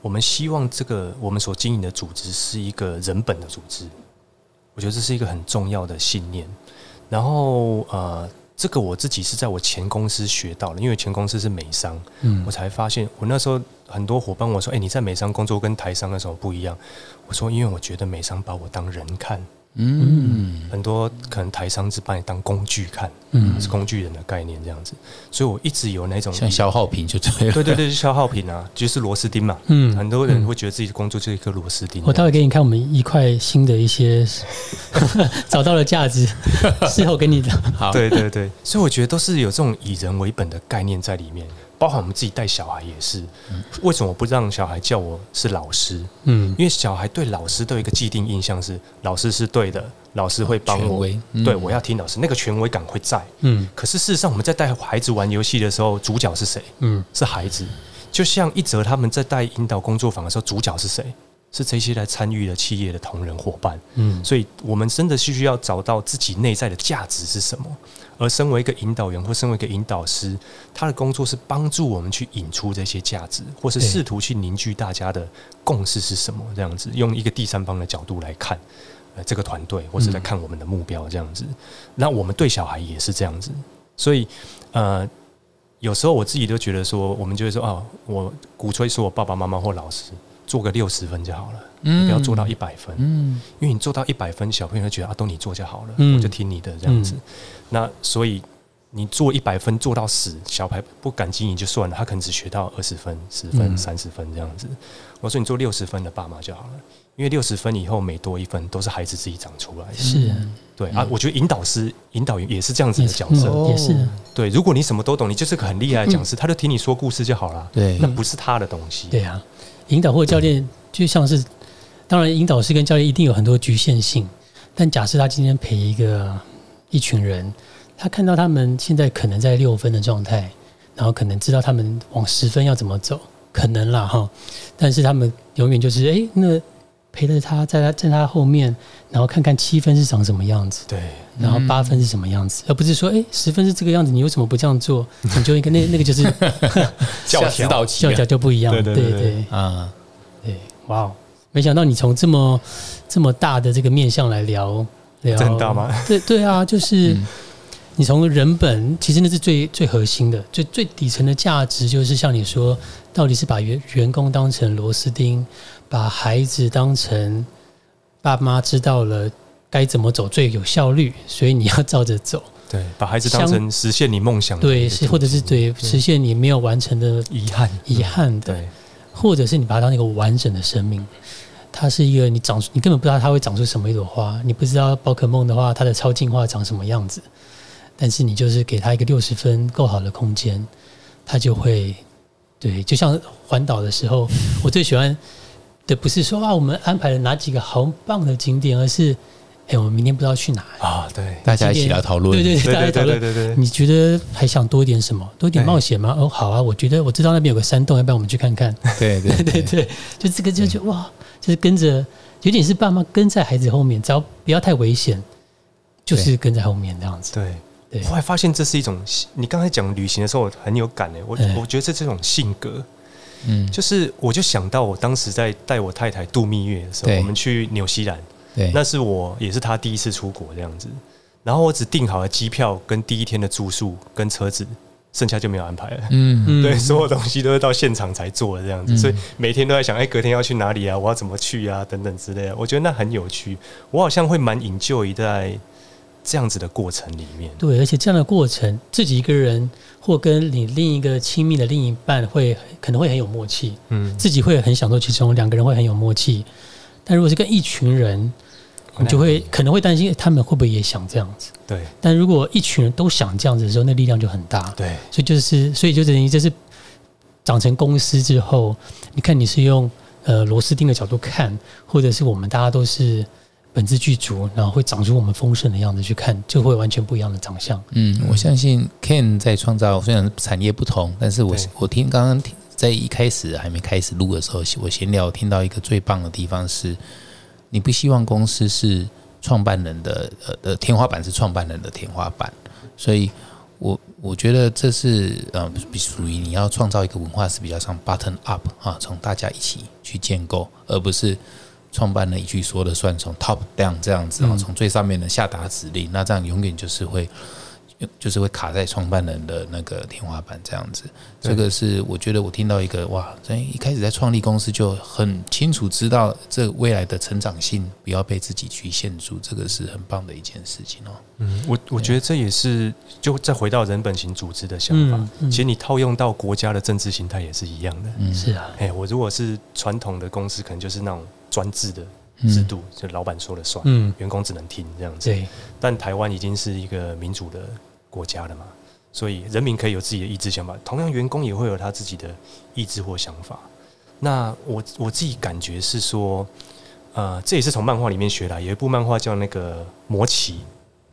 我们希望这个我们所经营的组织是一个人本的组织。我觉得这是一个很重要的信念。然后呃，这个我自己是在我前公司学到的，因为前公司是美商，嗯我才发现我那时候很多伙伴我说：“哎、你在美商工作跟台商有什么不一样？”我说：“因为我觉得美商把我当人看，嗯，很多可能台商是把你当工具看，嗯是工具人的概念这样子，所以我一直有那种像消耗品就对了。对对对，是消耗品啊，就是螺丝钉嘛。嗯很多人会觉得自己的工作就是一颗螺丝钉。我待会给你看我们一块新的一些 找到了价值，事后给你的。好，对对对，所以我觉得都是有这种以人为本的概念在里面，包含我们自己带小孩也是。为什么不让小孩叫我是老师？嗯因为小孩对老师都有一个既定印象是老师是对的，老师会帮我，嗯对我要听老师，那个权威感会在。嗯可是事实上，我们在带孩子玩游戏的时候，主角是谁？嗯是孩子。就像一泽他们在带引导工作坊的时候，主角是谁？是这些来参与的企业的同仁伙伴。嗯所以我们真的是需要找到自己内在的价值是什么。而身为一个引导员或身为一个引导师，他的工作是帮助我们去引出这些价值，或是试图去凝聚大家的共识是什么。这样子，用一个第三方的角度来看，呃，这个团队或是来看我们的目标这样子。那我们对小孩也是这样子，所以呃，有时候我自己都觉得说，我们就会说哦，我鼓吹说我爸爸妈妈或老师做个六十分就好了，嗯不要做到一百分。嗯因为你做到一百分，小朋友会觉得啊，都你做就好了，嗯我就听你的这样子。那所以你做一百分做到死，小孩不感激你就算了，他可能只学到二十分、十分、嗯三十分这样子。我说你做六十分的爸妈就好了，因为六十分以后每多一分都是孩子自己长出来的。是啊对啊，我觉得引导师、引导员也是这样子的角色。嗯也是对，如果你什么都懂，你就是个很厉害的讲师，他就听你说故事就好了。对那不是他的东西。对啊，引导或教练就像是，当然引导师跟教练一定有很多局限性，但假设他今天陪一个一群人，他看到他们现在可能在六分的状态，然后可能知道他们往十分要怎么走，可能啦哈，但是他们永远就是哎、诶那陪着他在他在他后面，然后看看七分是长什么样子。对然后八分是什么样子，而不是说，哎，十分是这个样子，你为什么不这样做？你就应该那那个就是 下指导期教教就不一样，对对对啊，对，哇哦！没想到你从这么这么大的这个面向来聊聊，这很大吗？对对啊，就是嗯你从人本，其实那是最最核心的，最最底层的价值，就是像你说，到底是把员员工当成螺丝钉，把孩子当成爸妈知道了该怎么走最有效率，所以你要照着走。对，把孩子当成实现你梦想的对，是或者是对实现你没有完成的遗憾。遗憾的，对。或者是你把它当一个完整的生命，它是一个你长出，你根本不知道它会长出什么一朵花，你不知道宝可梦的话，它的超进化长什么样子，但是你就是给它一个六十分够好的空间，它就会对，就像环岛的时候，我最喜欢的不是说啊，我们安排了哪几个好棒的景点，而是哎，我们明天不知道去哪。啊，对大家一起来讨论，对对对，对对对大家讨论对对对，你觉得还想多一点什么？多一点冒险吗？哦，好啊，我觉得我知道那边有个山洞，要不要我们去看看？对对 对对对，就这个就就哇，就是跟着，有点是爸妈跟在孩子后面，只要不要太危险，就是跟在后面这样子。对。对我还发现这是一种，你刚才讲旅行的时候我很有感诶，我哎我觉得这是这种性格，嗯，就是我就想到我当时在带我太太度蜜月的时候，我们去纽西兰，对，那是我也是她第一次出国这样子，然后我只订好了机票跟第一天的住宿跟车子，剩下就没有安排了。嗯嗯 对，所有东西都是到现场才做的这样子，嗯所以每天都在想，哎、隔天要去哪里啊？我要怎么去啊？等等之类的。我觉得那很有趣，我好像会蛮 enjoy 在这样子的过程里面。对，而且这样的过程，自己一个人或跟你另一个亲密的另一半会可能会很有默契，嗯，自己会很享受其中，两个人会很有默契。但如果是跟一群人，你就会可能会担心他们会不会也想这样子。对但如果一群人都想这样子的时候，那力量就很大。对所以就是，所以就等于这是长成公司之后，你看你是用呃螺丝钉的角度看，或者是我们大家都是本质具足，然后会长出我们丰盛的样子去看，就会完全不一样的长相。嗯，我相信 Ken 在创造，虽然产业不同，但是我对我听刚刚听在一开始还没开始录的时候，我闲聊听到一个最棒的地方是，你不希望公司是创办人的呃的天花板是创办人的天花板，所以我我觉得这是呃比属于你要创造一个文化是比较像 button up 啊，从大家一起去建构，而不是创办人一句说了算，从 top down 这样子啊，嗯从最上面的下达指令，那这样永远就是会。就是会卡在创办人的那个天花板这样子，这个是我觉得我听到一个哇，所以一开始在创立公司就很清楚知道这未来的成长性不要被自己局限住，这个是很棒的一件事情哦。嗯，我我觉得这也是就再回到人本型组织的想法，嗯嗯其实你套用到国家的政治形态也是一样的。嗯，是啊，哎、我如果是传统的公司，可能就是那种专制的制嗯，度，就老板说了算，嗯，员工只能听这样子。对，但台湾已经是一个民主的国家了嘛，所以人民可以有自己的意志想法，同样员工也会有他自己的意志或想法。那我我自己感觉是说，呃，这也是从漫画里面学来，有一部漫画叫那个《魔奇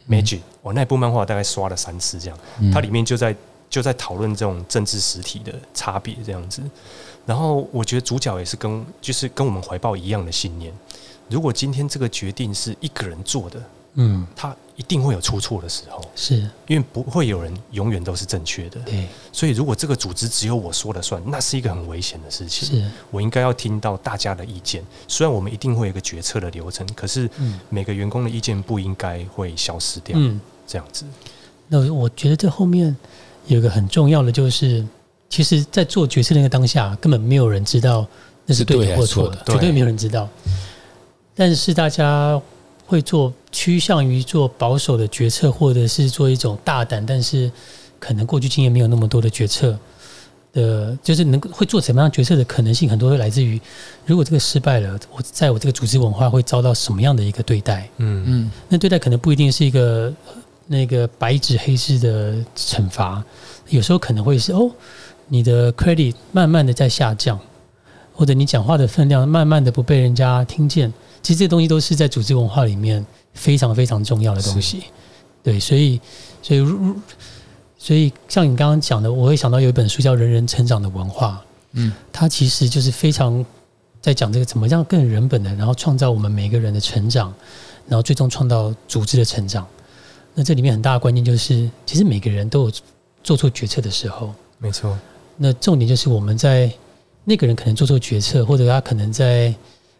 Magic》，我那部漫画大概刷了三次这样。嗯它里面就在就在讨论这种政治实体的差别这样子。然后我觉得主角也是跟就是跟我们怀抱一样的信念。如果今天这个决定是一个人做的，嗯，他一定会有出错的时候，是因为不会有人永远都是正确的。对，所以如果这个组织只有我说了算，那是一个很危险的事情。是，我应该要听到大家的意见。虽然我们一定会有一个决策的流程，可是嗯每个员工的意见不应该会消失掉。嗯。这样子，那我觉得这后面有一个很重要的，就是其实，在做决策那个当下，根本没有人知道那是对的或错的绝对没有人知道。但是大家会做趋向于做保守的决策，或者是做一种大胆，但是可能过去经验没有那么多的决策的，就是能够会做什么样决策的可能性，很多会来自于，如果这个失败了，我在我这个组织文化会遭到什么样的一个对待？嗯嗯那对待可能不一定是一个呃那个白纸黑字的惩罚，有时候可能会是哦，你的 credit 慢慢的在下降，或者你讲话的分量慢慢的不被人家听见。其实这些东西都是在组织文化里面非常非常重要的东西。对，所以所以如所以像你刚刚讲的，我会想到有一本书叫《人人成长的文化》，嗯它其实就是非常在讲这个怎么样更人本的，然后创造我们每个人的成长，然后最终创造组织的成长。那这里面很大的关键就是，其实每个人都有做出决策的时候。没错，那重点就是我们在那个人可能做错决策，或者他可能在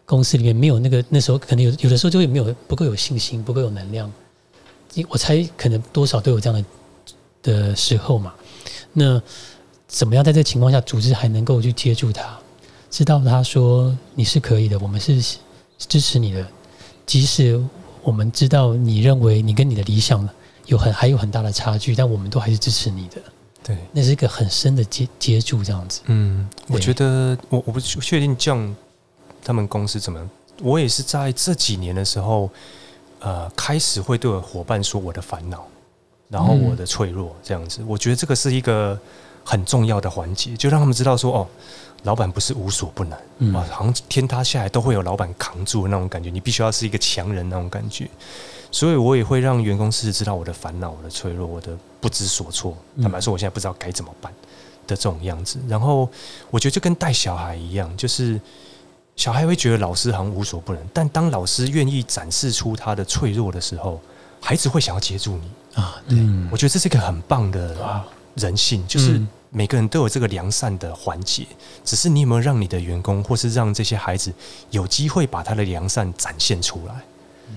公司里面没有那个那时候可能有有的时候就会没有不够有信心，不够有能量。我猜可能多少都有这样的的时候嘛。那怎么样在这个情况下，组织还能够去接住他，知道他说你是可以的，我们是支持你的，即使我们知道你认为你跟你的理想有很还有很大的差距，但我们都还是支持你的。对。那是一个很深的接接触，这样子。嗯，我觉得我我不确定这样他们公司怎么样。我也是在这几年的时候，呃，开始会对我伙伴说我的烦恼，然后我的脆弱这样子。我觉得这个是一个很重要的环节，就让他们知道说，哦，老板不是无所不能，嗯啊，好像天塌下来都会有老板扛住的那种感觉，你必须要是一个强人那种感觉。所以我也会让员工事知道我的烦恼、我的脆弱、我的不知所措。嗯坦白说，我现在不知道该怎么办的这种样子。然后我觉得就跟带小孩一样，就是小孩会觉得老师好像无所不能，但当老师愿意展示出他的脆弱的时候，孩子会想要接住你。啊，对，嗯我觉得这是一个很棒的，人性，就是嗯每个人都有这个良善的环节，只是你有没有让你的员工，或是让这些孩子有机会把他的良善展现出来？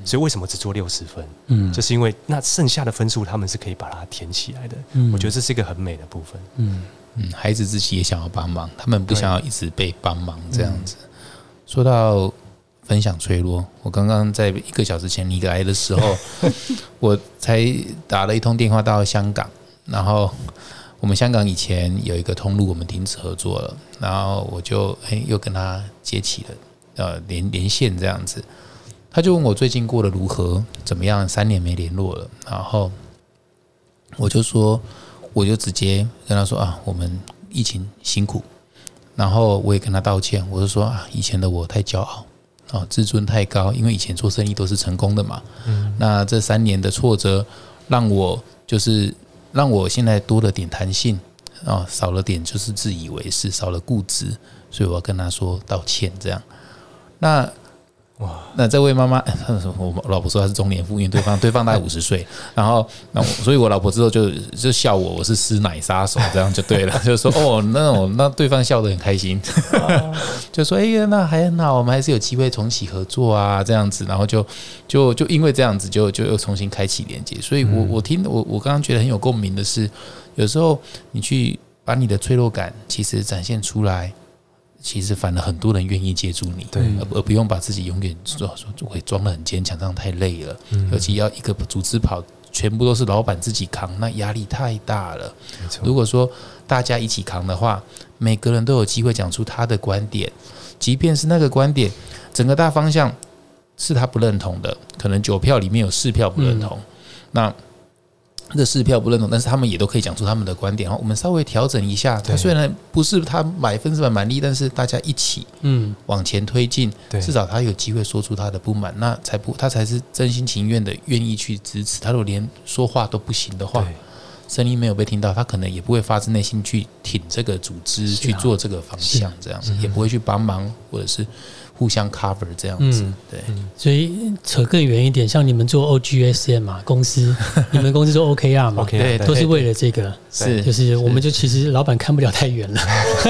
所以为什么只做六十分？嗯，就是因为那剩下的分数他们是可以把它填起来的。嗯我觉得这是一个很美的部分。嗯嗯，孩子自己也想要帮忙，他们不想要一直被帮忙这样子。说到分享脆弱，我刚刚在一个小时前你来的时候，我才打了一通电话到香港，然后我们香港以前有一个通路，我们停止合作了，然后我就哎、又跟他接起了呃连连线这样子，他就问我最近过得如何，怎么样？三年没联络了，然后我就说。我就直接跟他说啊，我们疫情辛苦，然后我也跟他道歉，我就说啊，以前的我太骄傲啊，自尊太高，因为以前做生意都是成功的嘛。嗯，那这三年的挫折，让我就是让我现在多了点弹性啊，少了点就是自以为是，少了固执，所以我要跟他说道歉，这样。那哇，那这位妈妈，我 老婆说她是中年妇，因为对方对方大概五十岁，然后那我所以我老婆之后就就笑我，我是师奶杀手，这样就对了，就说哦，那我那对方笑得很开心，就说哎呀，那还很好，我们还是有机会重启合作啊，这样子，然后就就就因为这样子，就就又重新开启连接，所以我我听我我刚刚觉得很有共鸣的是，有时候你去把你的脆弱感其实展现出来。其实反而很多人愿意接住你，对而而不用把自己永远说说会装的很坚强，这样太累了。尤其要一个组织跑，全部都是老板自己扛，那压力太大了。如果说大家一起扛的话，每个人都有机会讲出他的观点，即便是那个观点整个大方向是他不认同的，可能九票里面有四票不认同，那。这四票不认同，但是他们也都可以讲出他们的观点。然后我们稍微调整一下，他虽然不是他百分之百满意，但是大家一起嗯往前推进，对至少他有机会说出他的不满，那才不，他才是真心情愿的愿意去支持。他如果连说话都不行的话，声音没有被听到，他可能也不会发自内心去挺这个组织，啊去做这个方向，这样子、也不会去帮忙或者是互相 cover 这样子。嗯对，所以扯更远一点，像你们做 OGSM 嘛，公司，你们公司做 OKR 嘛 OK 对都是为了这个，是就是我们就其实老板看不了太远了，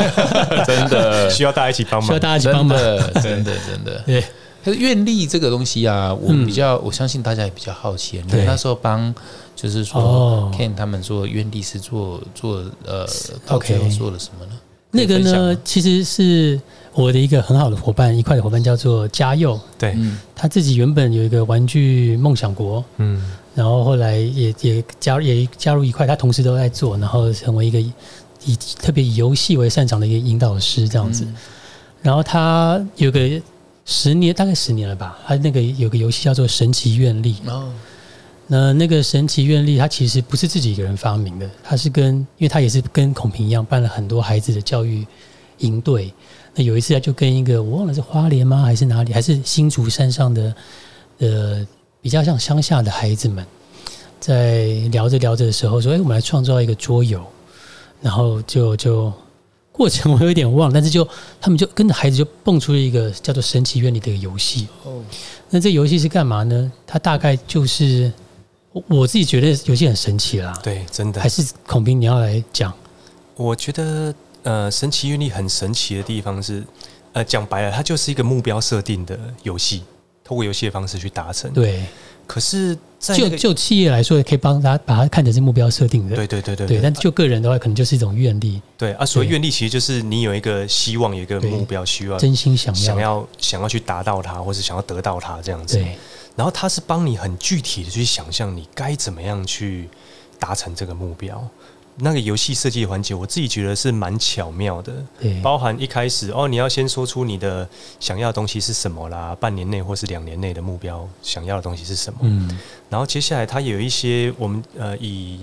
真的 需要大家一起帮忙需要。大家一起帮忙。真的，真的。对，可是愿力这个东西啊，我嗯比较，我相信大家也比较好奇。你对那时候帮，就是说哦 Ken 他们做愿力是做做呃，到 OK 最后做了什么呢？那个呢其实是我的一个很好的伙伴，一块的伙伴叫做嘉佑，对，嗯。他自己原本有一个玩具梦想国，嗯，然后后来也也加入也加入一块，他同时都在做，然后成为一个以特别以游戏为擅长的一个引导师这样子。嗯。然后他有个十年，大概十年了吧，他那个有个游戏叫做《神奇愿力》。哦，那那个神奇愿力，它其实不是自己一个人发明的，它是跟，因为他也是跟孔平一样办了很多孩子的教育营队。那有一次他就跟一个我忘了是花莲吗还是哪里，还是新竹山上的呃比较像乡下的孩子们，在聊着聊着的时候说：“哎，我们来创造一个桌游。”然后就就过程我有点忘了，但是就他们就跟着孩子就蹦出了一个叫做神奇愿力的游戏。哦，那这游戏是干嘛呢？它大概就是我我自己觉得游戏很神奇啦。对，真的还。是孔斌你要来讲？我觉得呃，神奇运力很神奇的地方是，呃，讲白了，它就是一个目标设定的游戏，透过游戏的方式去达成。对，可是在就那个就企业来说，也可以帮他把它看成是目标设定的。对对对对对，但就个人的话，可能就是一种愿力，对啊，所谓愿力其实就是你有一个希望，有一个目标，需要真心想要。想要想要去达到它，或是想要得到它这样子。对，然后它是帮你很具体的去想象你该怎么样去达成这个目标。那个游戏设计环节，我自己觉得是蛮巧妙的，对，包含一开始哦，你要先说出你的想要的东西是什么啦，半年内或是两年内的目标，想要的东西是什么。嗯，然后接下来它有一些我们呃以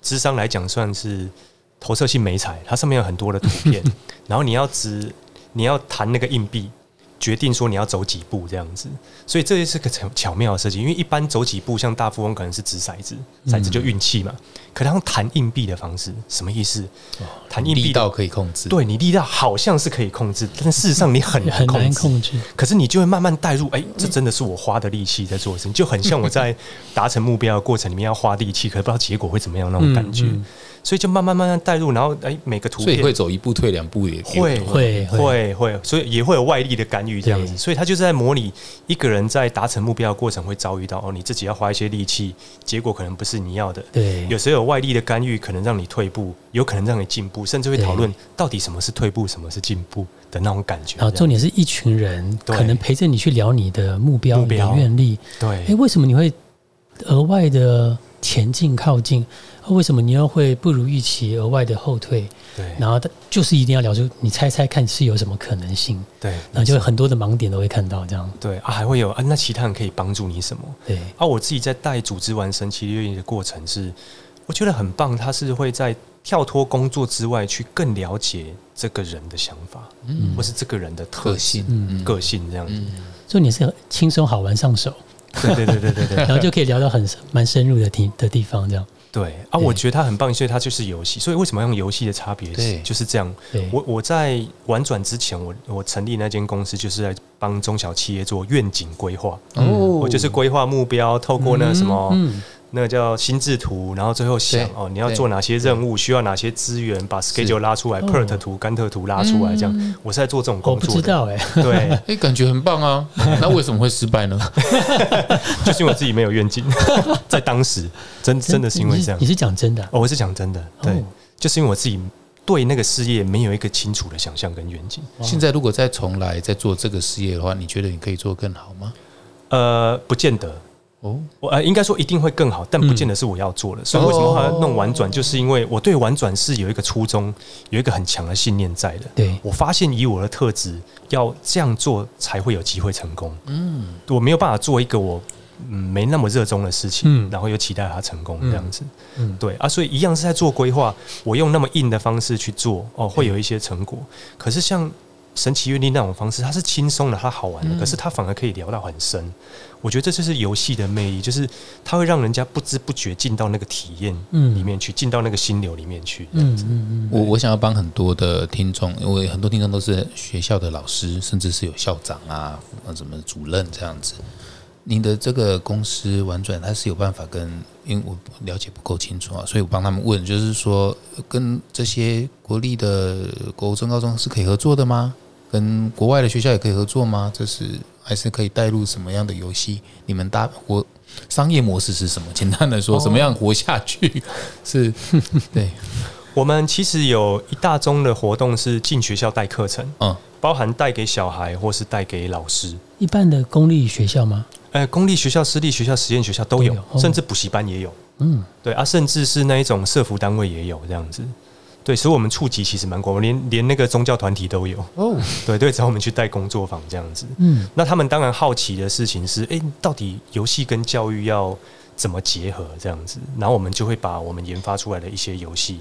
智商来讲算是投射性美彩，它上面有很多的图片，然后你要指你要弹那个硬币，决定说你要走几步这样子，所以这也是个巧巧妙的设计。因为一般走几步，像大富翁可能是掷骰子，骰子就运气嘛。可他用弹硬币的方式，什么意思？弹硬币的力道可以控制，对你力道好像是可以控制，但事实上你 很难控制。控制。可是你就会慢慢带入，哎、这真的是我花的力气在做的事情，就很像我在达成目标的过程里面要花力气，可是不知道结果会怎么样那种感觉。嗯嗯所以就慢慢慢慢带入，然后哎、每个图片所以会走一步退两步也会会会会，所以也会有外力的干预这样子，所以他就是在模拟一个人在达成目标的过程会遭遇到哦，你自己要花一些力气，结果可能不是你要的。对有时候有外力的干预，可能让你退步，有可能让你进步，甚至会讨论到底什么是退步，什么是进步的那种感觉。然后重点是一群人可能陪着你去聊你的目标、你目标的愿力。对哎，样为什么你会额外的前进靠近？为什么你又会不如预期额外的后退？对对然后他就是一定要聊出，你猜猜看是有什么可能性？对，然后就很多的盲点都会看到这样。对啊，还会有啊，那其他人可以帮助你什么？对，啊，我自己在带组织完神奇乐的过程是，我觉得很棒，他是会在跳脱工作之外去更了解这个人的想法，嗯或是这个人的特个性、嗯个性这样子。嗯，重点是轻松好玩上手，对对对对对对 然后就可以聊到很蛮深入的地的地方，这样。对啊！我觉得他很棒，所以他就是游戏。所以为什么要用游戏的差别对就是这样。对，我我在玩转之前，我我成立那间公司，就是在帮中小企业做愿景规划。哦，我就是规划目标，透过那个什么。嗯，那个叫心智图，然后最后想哦，你要做哪些任务，需要哪些资源，把 schedule 拉出来哦，PERT 图、甘特图拉出来，这样。我是在做这种工作的。知道哎，对，哎，感觉很棒啊，那为什么会失败呢？就是因为我自己没有愿景，在当时真真的是因为这样你。是讲真的啊？哦，我是讲真的，对哦，就是因为我自己对那个事业没有一个清楚的想象跟愿景。现在如果再重来再做这个事业的话，你觉得你可以做更好吗？呃，不见得。哦，我呃，应该说一定会更好，但不见得是我要做的。所以为什么要弄婉转，就是因为我对婉转是有一个初衷，有一个很强的信念在的。对，我发现以我的特质，要这样做才会有机会成功。嗯，我没有办法做一个我嗯没那么热衷的事情，嗯然后又期待它成功这样子。嗯，对啊，所以一样是在做规划，我用那么硬的方式去做，哦，会有一些成果。可是像神奇阅历那种方式，它是轻松的，它好玩的，嗯可是它反而可以聊到很深。我觉得这就是游戏的魅力，就是它会让人家不知不觉进到那个体验嗯里面去，进到那个心流里面去。嗯嗯嗯，我我想要帮很多的听众，因为很多听众都是学校的老师，甚至是有校长啊、呃什么主任这样子。你的这个公司玩转，它是有办法跟，因为我了解不够清楚啊，所以我帮他们问，就是说呃跟这些国立的国中、高中是可以合作的吗？跟国外的学校也可以合作吗？这是还是可以带入什么样的游戏？你们搭活商业模式是什么？简单的说，哦怎么样活下去？是 对，我们其实有一大宗的活动是进学校带课程，嗯。包含带给小孩或是带给老师。一般的公立学校吗？呃，公立学校、私立学校、实验学校都有，都有哦甚至补习班也有。嗯，对啊，甚至是那一种社服单位也有这样子。对，所以我们触及其实蛮广，我连连那个宗教团体都有。哦，对对，找我们去带工作坊这样子。嗯，那他们当然好奇的事情是，诶，到底游戏跟教育要怎么结合这样子？然后我们就会把我们研发出来的一些游戏，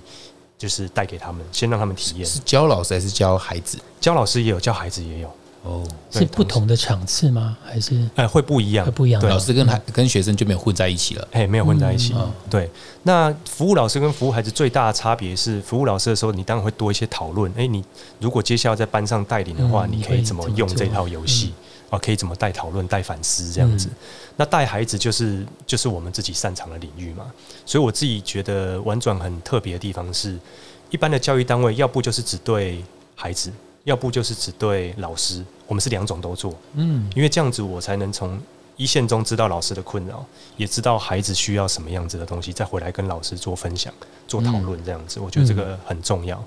就是带给他们，先让他们体验。是教老师还是教孩子？教老师也有，教孩子也有，哦，是不同的场次吗？还是哎、会不一样会，不一样？对老师跟孩跟学生就没有混在一起了。哎、没有混在一起。嗯对，那服务老师跟服务孩子最大的差别是，服务老师的时候，你当然会多一些讨论。哎、你如果接下来在班上带领的话，嗯你可以怎么用这套游戏？啊，可以怎么带讨论、带反思这样子？那带孩子就是就是我们自己擅长的领域嘛。所以我自己觉得玩转很特别的地方是，一般的教育单位要不就是只对孩子，要不就是只对老师。我们是两种都做，嗯，因为这样子我才能从一线中知道老师的困扰，也知道孩子需要什么样子的东西，再回来跟老师做分享、做讨论，这样子，我觉得这个很重要。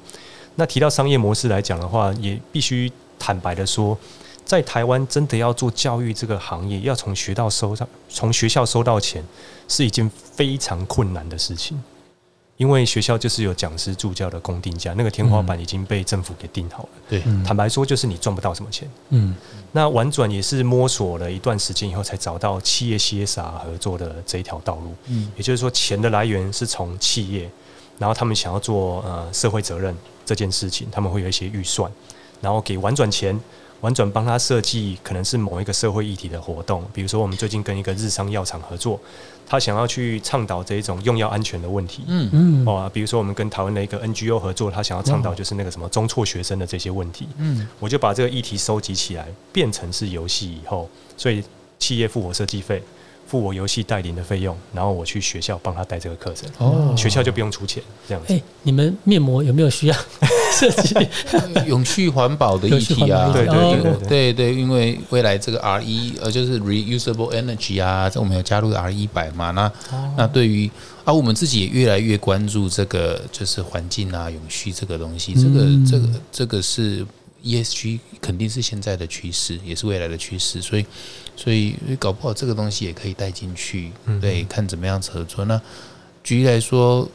那提到商业模式来讲的话，也必须坦白的说，在台湾真的要做教育这个行业，要从学到收到，从学校收到钱，是一件非常困难的事情。因为学校就是有讲师助教的公定价，那个天花板已经被政府给定好了。对，嗯坦白说，就是你赚不到什么钱。嗯那婉转也是摸索了一段时间以后，才找到企业 CSR 合作的这一条道路。嗯也就是说，钱的来源是从企业，然后他们想要做呃社会责任这件事情，他们会有一些预算，然后给婉转钱，婉转帮他设计可能是某一个社会议题的活动，比如说我们最近跟一个日商药厂合作，他想要去倡导这一种用药安全的问题。嗯。嗯，哦，比如说我们跟台湾的一个 NGO 合作，他想要倡导就是那个什么中辍学生的这些问题，嗯，我就把这个议题收集起来，变成是游戏以后，所以企业付我设计费，付我游戏带领的费用，然后我去学校帮他带这个课程，哦。学校就不用出钱，这样子。哎，你们面膜有没有需要？设计？永续环保的议题啊，对对对对因为未来这个 R 一呃就是 reusable energy 啊，这我们有加入 R 一百嘛，那那对于啊我们自己也越来越关注这个就是环境啊永续这个东西，这个嗯。这个这个是 ESG 肯定是现在的趋势，也是未来的趋势，所以所以搞不好这个东西也可以带进去，嗯对，看怎么样合作。那举例来说，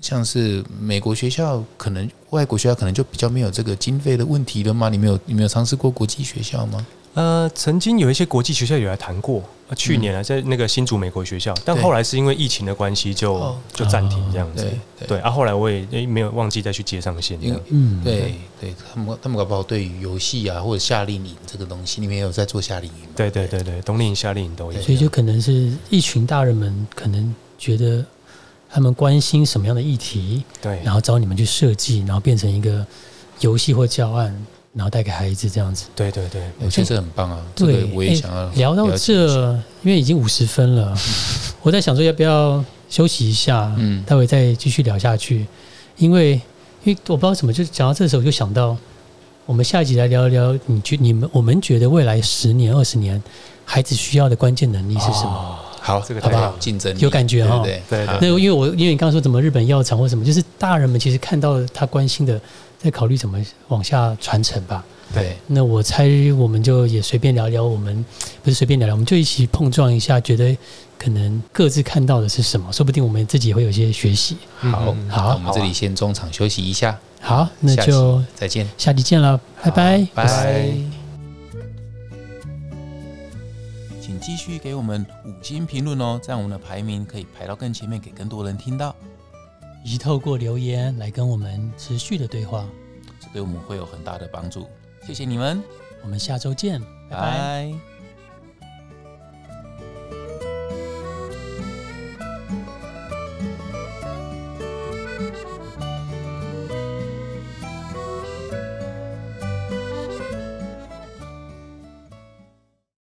像是美国学校，可能外国学校可能就比较没有这个经费的问题了吗？你没有你没有尝试过国际学校吗？呃，曾经有一些国际学校有来谈过，呃去年啊，在那个新竹美国学校，但对后来是因为疫情的关系就哦就暂停这样子。对对对啊，后来我也诶没有忘记再去接上线。嗯，对对，他们他们搞不好对于游戏啊或者夏令营这个东西，你们也有在做夏令营吗？对对对对，冬令营、夏令营都有。所以就可能是一群大人们可能觉得他们关心什么样的议题，对然后找你们去设计，然后变成一个游戏或教案，然后带给孩子这样子。对对对，我觉得这很棒啊，这对个我也哎想要聊到这，因为已经五十分了，我在想说要不要休息一下，嗯待会再继续聊下去。因为因为我不知道怎么，就讲到这时候就想到，我们下一集来聊一聊，你觉你们我们觉得未来十年、二十年孩子需要的关键能力是什么？哦好，这个好不好？竞争力有感觉哈对对？那因为我因为你刚刚说怎么日本药厂或什么，就是大人们其实看到他关心的，在考虑怎么往下传承吧。对。那我猜我们就也随便聊聊，我们不是随便聊聊，我们就一起碰撞一下，觉得可能各自看到的是什么，说不定我们自己也会有一些学习。好嗯好。我们这里先中场休息一下，好，那就再见，下期见了，拜。拜。拜继续给我们五星评论哦，这样我们的排名可以排到更前面，给更多人听到，以及透过留言来跟我们持续的对话。这对我们会有很大的帮助。谢谢你们，我们下周见，拜拜。拜